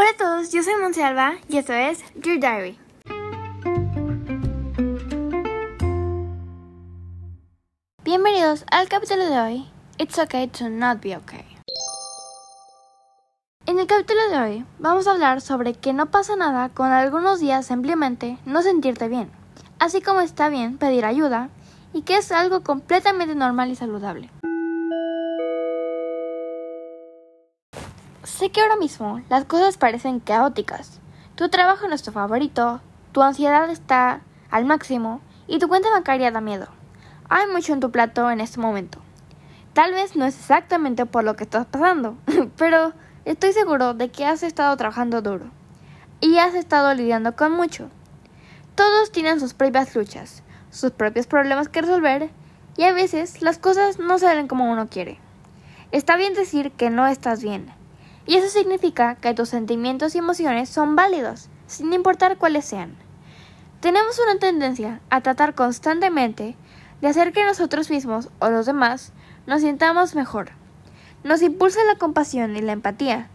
Hola a todos, yo soy Monsalva y esto es Dear Diary. Bienvenidos al capítulo de hoy, It's okay to not be okay. En el capítulo de hoy vamos a hablar sobre que no pasa nada con algunos días simplemente no sentirte bien, así como está bien pedir ayuda y que es algo completamente normal y saludable. Sé que ahora mismo las cosas parecen caóticas. Tu trabajo no es tu favorito, tu ansiedad está al máximo y tu cuenta bancaria da miedo. Hay mucho en tu plato en este momento. Tal vez no es exactamente por lo que estás pasando, pero estoy seguro de que has estado trabajando duro y has estado lidiando con mucho. Todos tienen sus propias luchas, sus propios problemas que resolver y a veces las cosas no salen como uno quiere. Está bien decir que no estás bien, y eso significa que tus sentimientos y emociones son válidos, sin importar cuáles sean. Tenemos una tendencia a tratar constantemente de hacer que nosotros mismos o los demás nos sintamos mejor. Nos impulsa la compasión y la empatía,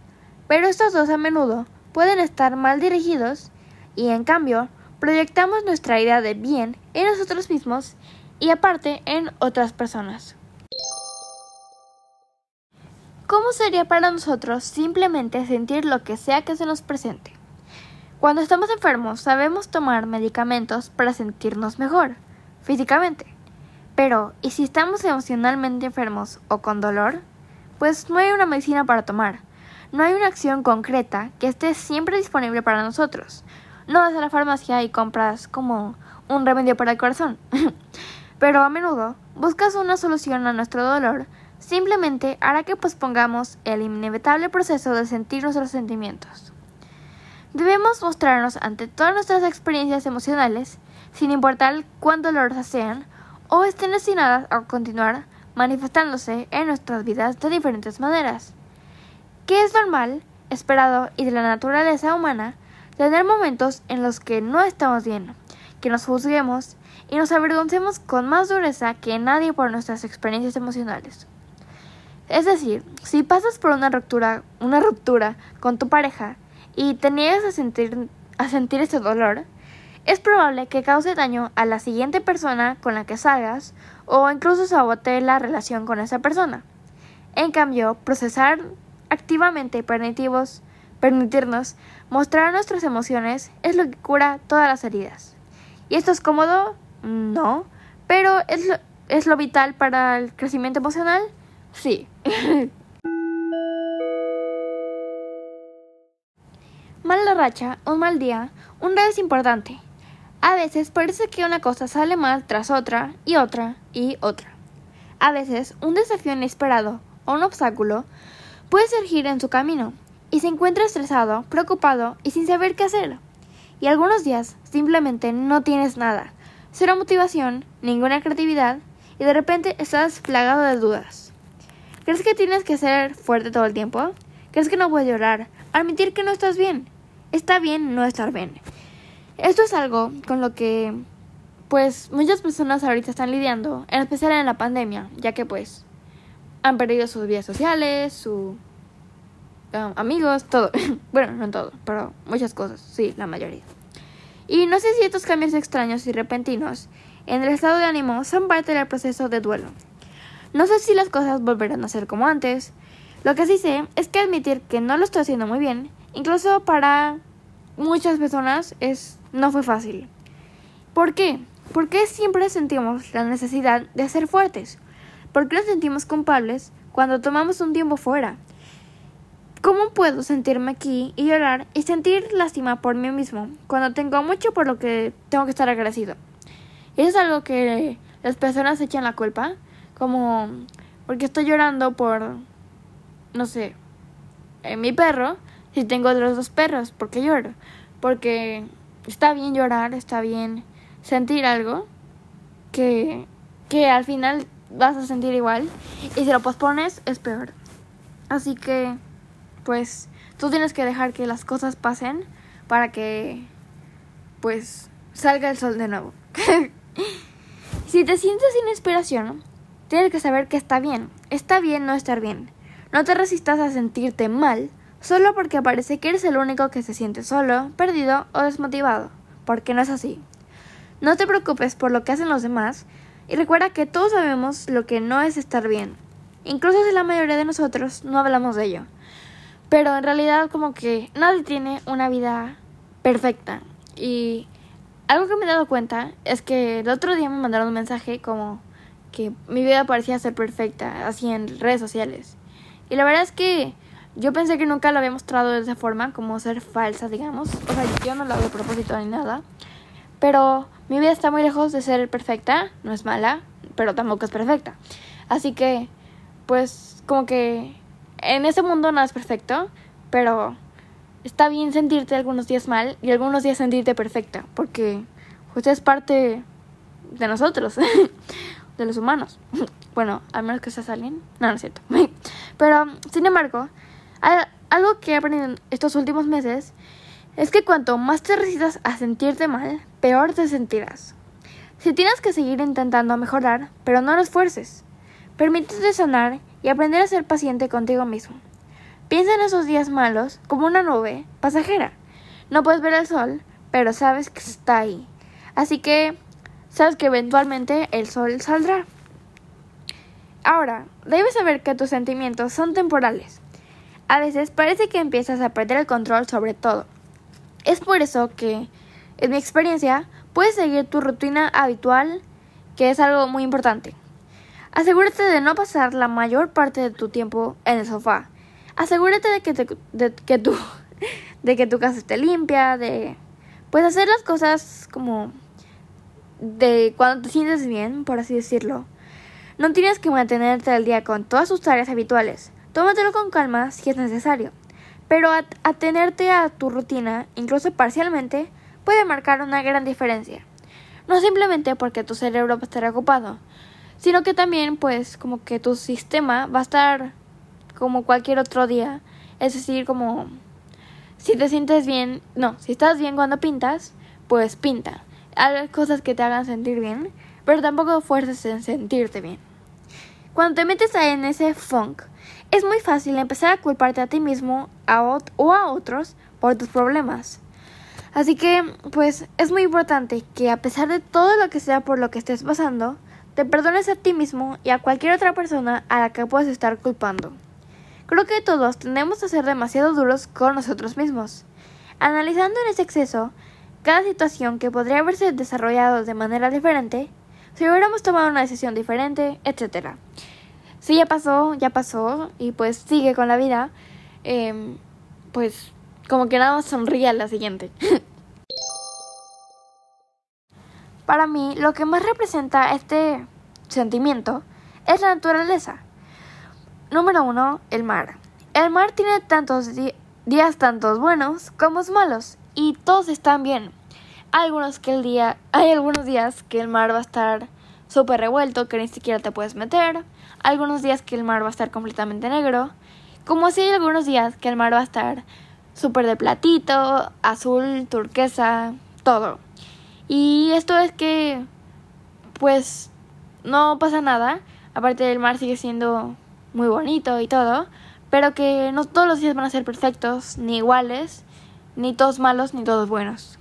pero estos dos a menudo pueden estar mal dirigidos y en cambio proyectamos nuestra idea de bien en nosotros mismos y aparte en otras personas. ¿Cómo sería para nosotros simplemente sentir lo que sea que se nos presente? Cuando estamos enfermos sabemos tomar medicamentos para sentirnos mejor, físicamente. Pero, ¿y si estamos emocionalmente enfermos o con dolor? Pues no hay una medicina para tomar. No hay una acción concreta que esté siempre disponible para nosotros. No vas a la farmacia y compras como un remedio para el corazón. Pero a menudo buscas una solución a nuestro dolor simplemente hará que pospongamos el inevitable proceso de sentir nuestros sentimientos. Debemos mostrarnos ante todas nuestras experiencias emocionales, sin importar cuán dolorosas sean, o estén destinadas a continuar manifestándose en nuestras vidas de diferentes maneras. Que es normal, esperado y de la naturaleza humana tener momentos en los que no estamos bien, que nos juzguemos y nos avergoncemos con más dureza que nadie por nuestras experiencias emocionales. Es decir, si pasas por una ruptura, una ruptura con tu pareja y te niegas a sentir, a sentir ese dolor, es probable que cause daño a la siguiente persona con la que salgas o incluso sabotee la relación con esa persona. En cambio, procesar activamente permitimos, permitirnos mostrar nuestras emociones es lo que cura todas las heridas. ¿Y esto es cómodo? No, pero es lo, es lo vital para el crecimiento emocional. Sí. Mala racha, un mal día, un día es importante. A veces parece que una cosa sale mal tras otra y otra y otra. A veces un desafío inesperado o un obstáculo puede surgir en su camino y se encuentra estresado, preocupado y sin saber qué hacer. Y algunos días simplemente no tienes nada, cero motivación, ninguna creatividad y de repente estás plagado de dudas. ¿Crees que tienes que ser fuerte todo el tiempo? ¿Crees que no puedes llorar? Admitir que no estás bien. Está bien no estar bien. Esto es algo con lo que pues muchas personas ahorita están lidiando, en especial en la pandemia, ya que pues han perdido sus vidas sociales, sus um, amigos, todo. bueno, no todo, pero muchas cosas, sí, la mayoría. Y no sé si estos cambios extraños y repentinos en el estado de ánimo son parte del proceso de duelo. No sé si las cosas volverán a ser como antes. Lo que sí sé es que admitir que no lo estoy haciendo muy bien, incluso para muchas personas, es no fue fácil. ¿Por qué? ¿Por qué siempre sentimos la necesidad de ser fuertes? ¿Por qué nos sentimos culpables cuando tomamos un tiempo fuera? ¿Cómo puedo sentirme aquí y llorar y sentir lástima por mí mismo cuando tengo mucho por lo que tengo que estar agradecido? ¿Es algo que las personas echan la culpa? Como porque estoy llorando por, no sé, eh, mi perro, si tengo otros dos perros, ¿por qué lloro? Porque está bien llorar, está bien sentir algo que, que al final vas a sentir igual y si lo pospones es peor. Así que, pues, tú tienes que dejar que las cosas pasen para que, pues, salga el sol de nuevo. si te sientes sin inspiración, tienes que saber que está bien. Está bien no estar bien. No te resistas a sentirte mal solo porque parece que eres el único que se siente solo, perdido o desmotivado, porque no es así. No te preocupes por lo que hacen los demás y recuerda que todos sabemos lo que no es estar bien, incluso si la mayoría de nosotros no hablamos de ello. Pero en realidad como que nadie tiene una vida perfecta y algo que me he dado cuenta es que el otro día me mandaron un mensaje como que mi vida parecía ser perfecta, así en redes sociales. Y la verdad es que yo pensé que nunca lo había mostrado de esa forma, como ser falsa, digamos. O sea, yo no lo hago a propósito ni nada. Pero mi vida está muy lejos de ser perfecta, no es mala, pero tampoco es perfecta. Así que, pues, como que en ese mundo nada es perfecto, pero está bien sentirte algunos días mal y algunos días sentirte perfecta, porque usted es parte de nosotros, de los humanos. Bueno, al menos que seas alguien. No, no es cierto. Pero, sin embargo, algo que he aprendido estos últimos meses es que cuanto más te resistas a sentirte mal, peor te sentirás. Si tienes que seguir intentando mejorar, pero no lo esfuerces. Permítete sanar y aprender a ser paciente contigo mismo. Piensa en esos días malos como una nube pasajera. No puedes ver el sol, pero sabes que está ahí. Así que sabes que eventualmente el sol saldrá. Ahora, debes saber que tus sentimientos son temporales. A veces parece que empiezas a perder el control sobre todo. Es por eso que, en mi experiencia, puedes seguir tu rutina habitual, que es algo muy importante. Asegúrate de no pasar la mayor parte de tu tiempo en el sofá asegúrate de que, de, que tu, de que tu casa esté limpia, de pues hacer las cosas como de cuando te sientes bien, por así decirlo. No tienes que mantenerte al día con todas tus tareas habituales. Tómatelo con calma si es necesario. Pero atenerte a tu rutina, incluso parcialmente, puede marcar una gran diferencia. No simplemente porque tu cerebro va a estar ocupado, sino que también pues como que tu sistema va a estar como cualquier otro día. Es decir, como si te sientes bien, no, si estás bien cuando pintas, pues pinta. Haz cosas que te hagan sentir bien, pero tampoco fuerces en sentirte bien. Cuando te metes en ese funk, es muy fácil empezar a culparte a ti mismo a o a otros por tus problemas. Así que, pues, es muy importante que a pesar de todo lo que sea por lo que estés pasando, te perdones a ti mismo y a cualquier otra persona a la que puedas estar culpando. Creo que todos tendemos a ser demasiado duros con nosotros mismos. Analizando en ese exceso, cada situación que podría haberse desarrollado de manera diferente, si hubiéramos tomado una decisión diferente, etc. Si ya pasó, ya pasó, y pues sigue con la vida, em, pues como que nada más sonríe a la siguiente. Para mí, lo que más representa este sentimiento es la naturaleza. Número 1. El mar. El mar tiene tantos días tantos buenos como malos y todos están bien. Algunos que el día, hay algunos días que el mar va a estar súper revuelto que ni siquiera te puedes meter. Algunos días que el mar va a estar completamente negro. Como si hay algunos días que el mar va a estar súper de platito, azul, turquesa, todo. Y esto es que, pues, no pasa nada. Aparte el mar sigue siendo muy bonito y todo, pero que no todos los días van a ser perfectos, ni iguales, ni todos malos, ni todos buenos.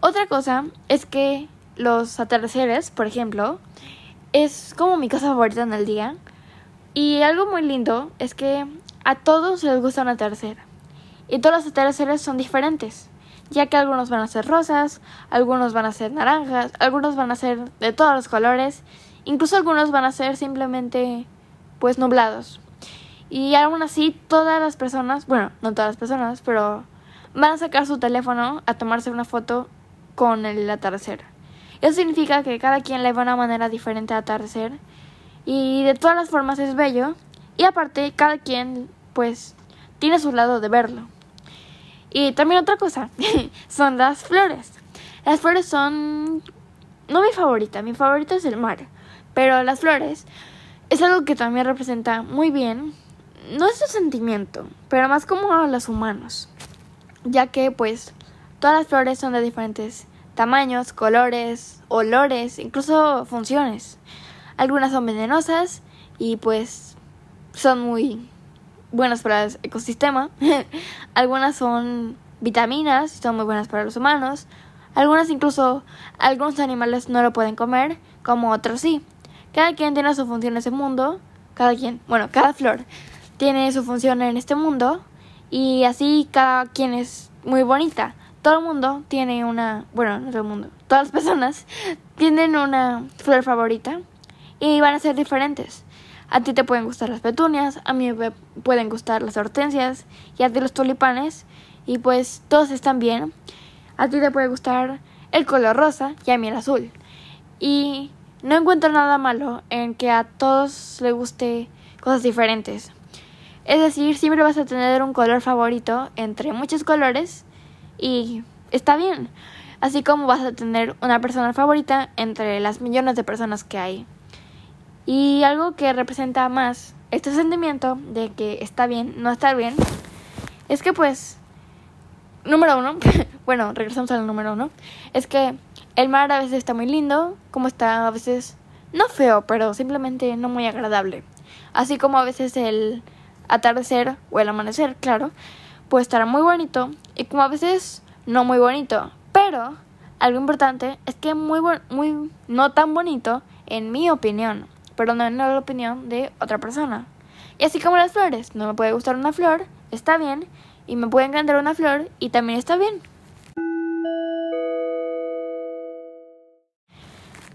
Otra cosa es que los atardeceres, por ejemplo, es como mi cosa favorita en el día. Y algo muy lindo es que a todos les gusta un atardecer. Y todos los atardeceres son diferentes, ya que algunos van a ser rosas, algunos van a ser naranjas, algunos van a ser de todos los colores, incluso algunos van a ser simplemente pues nublados. Y aún así todas las personas, bueno, no todas las personas, pero van a sacar su teléfono a tomarse una foto con el atardecer. Eso significa que cada quien le va una manera diferente a atardecer y de todas las formas es bello y aparte cada quien pues tiene su lado de verlo. Y también otra cosa son las flores. Las flores son no mi favorita, mi favorita es el mar, pero las flores es algo que también representa muy bien nuestro sentimiento, pero más como a los humanos, ya que pues todas las flores son de diferentes tamaños, colores, olores, incluso funciones. Algunas son venenosas y pues son muy buenas para el ecosistema, algunas son vitaminas y son muy buenas para los humanos, algunas incluso algunos animales no lo pueden comer, como otros sí. Cada quien tiene su función en ese mundo, cada quien, bueno, cada flor tiene su función en este mundo y así cada quien es muy bonita. Todo el mundo tiene una, bueno, no todo el mundo, todas las personas tienen una flor favorita y van a ser diferentes. A ti te pueden gustar las petunias, a mí me pueden gustar las hortensias y a ti los tulipanes y pues todos están bien. A ti te puede gustar el color rosa y a mí el azul. Y no encuentro nada malo en que a todos les guste cosas diferentes. Es decir, siempre vas a tener un color favorito entre muchos colores y está bien. Así como vas a tener una persona favorita entre las millones de personas que hay. Y algo que representa más este sentimiento de que está bien, no estar bien, es que pues, número uno, bueno, regresamos al número uno, es que el mar a veces está muy lindo, como está a veces no feo, pero simplemente no muy agradable. Así como a veces el atardecer o el amanecer, claro, puede estar muy bonito y como a veces no muy bonito. Pero algo importante es que muy, muy no tan bonito en mi opinión pero no en la opinión de otra persona. Y así como las flores, no me puede gustar una flor, está bien, y me puede encantar una flor y también está bien.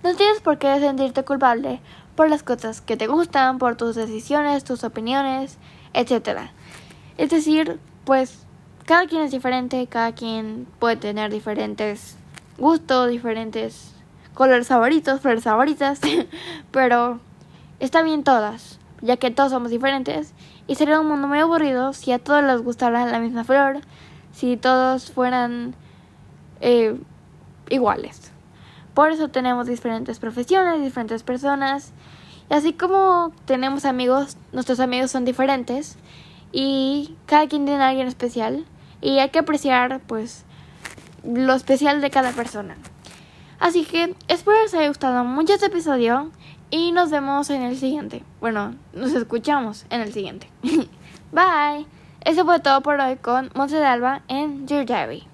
No tienes por qué sentirte culpable por las cosas que te gustan, por tus decisiones, tus opiniones, etc. Es decir, pues cada quien es diferente, cada quien puede tener diferentes gustos, diferentes colores favoritos, flores favoritas, pero Está bien todas, ya que todos somos diferentes, y sería un mundo muy aburrido si a todos les gustara la misma flor, si todos fueran eh, iguales. Por eso tenemos diferentes profesiones, diferentes personas, y así como tenemos amigos, nuestros amigos son diferentes, y cada quien tiene a alguien especial, y hay que apreciar, pues, lo especial de cada persona. Así que espero les haya gustado mucho este episodio. Y nos vemos en el siguiente. Bueno, nos escuchamos en el siguiente. Bye. Eso fue todo por hoy con Monse de Alba en Your Diary.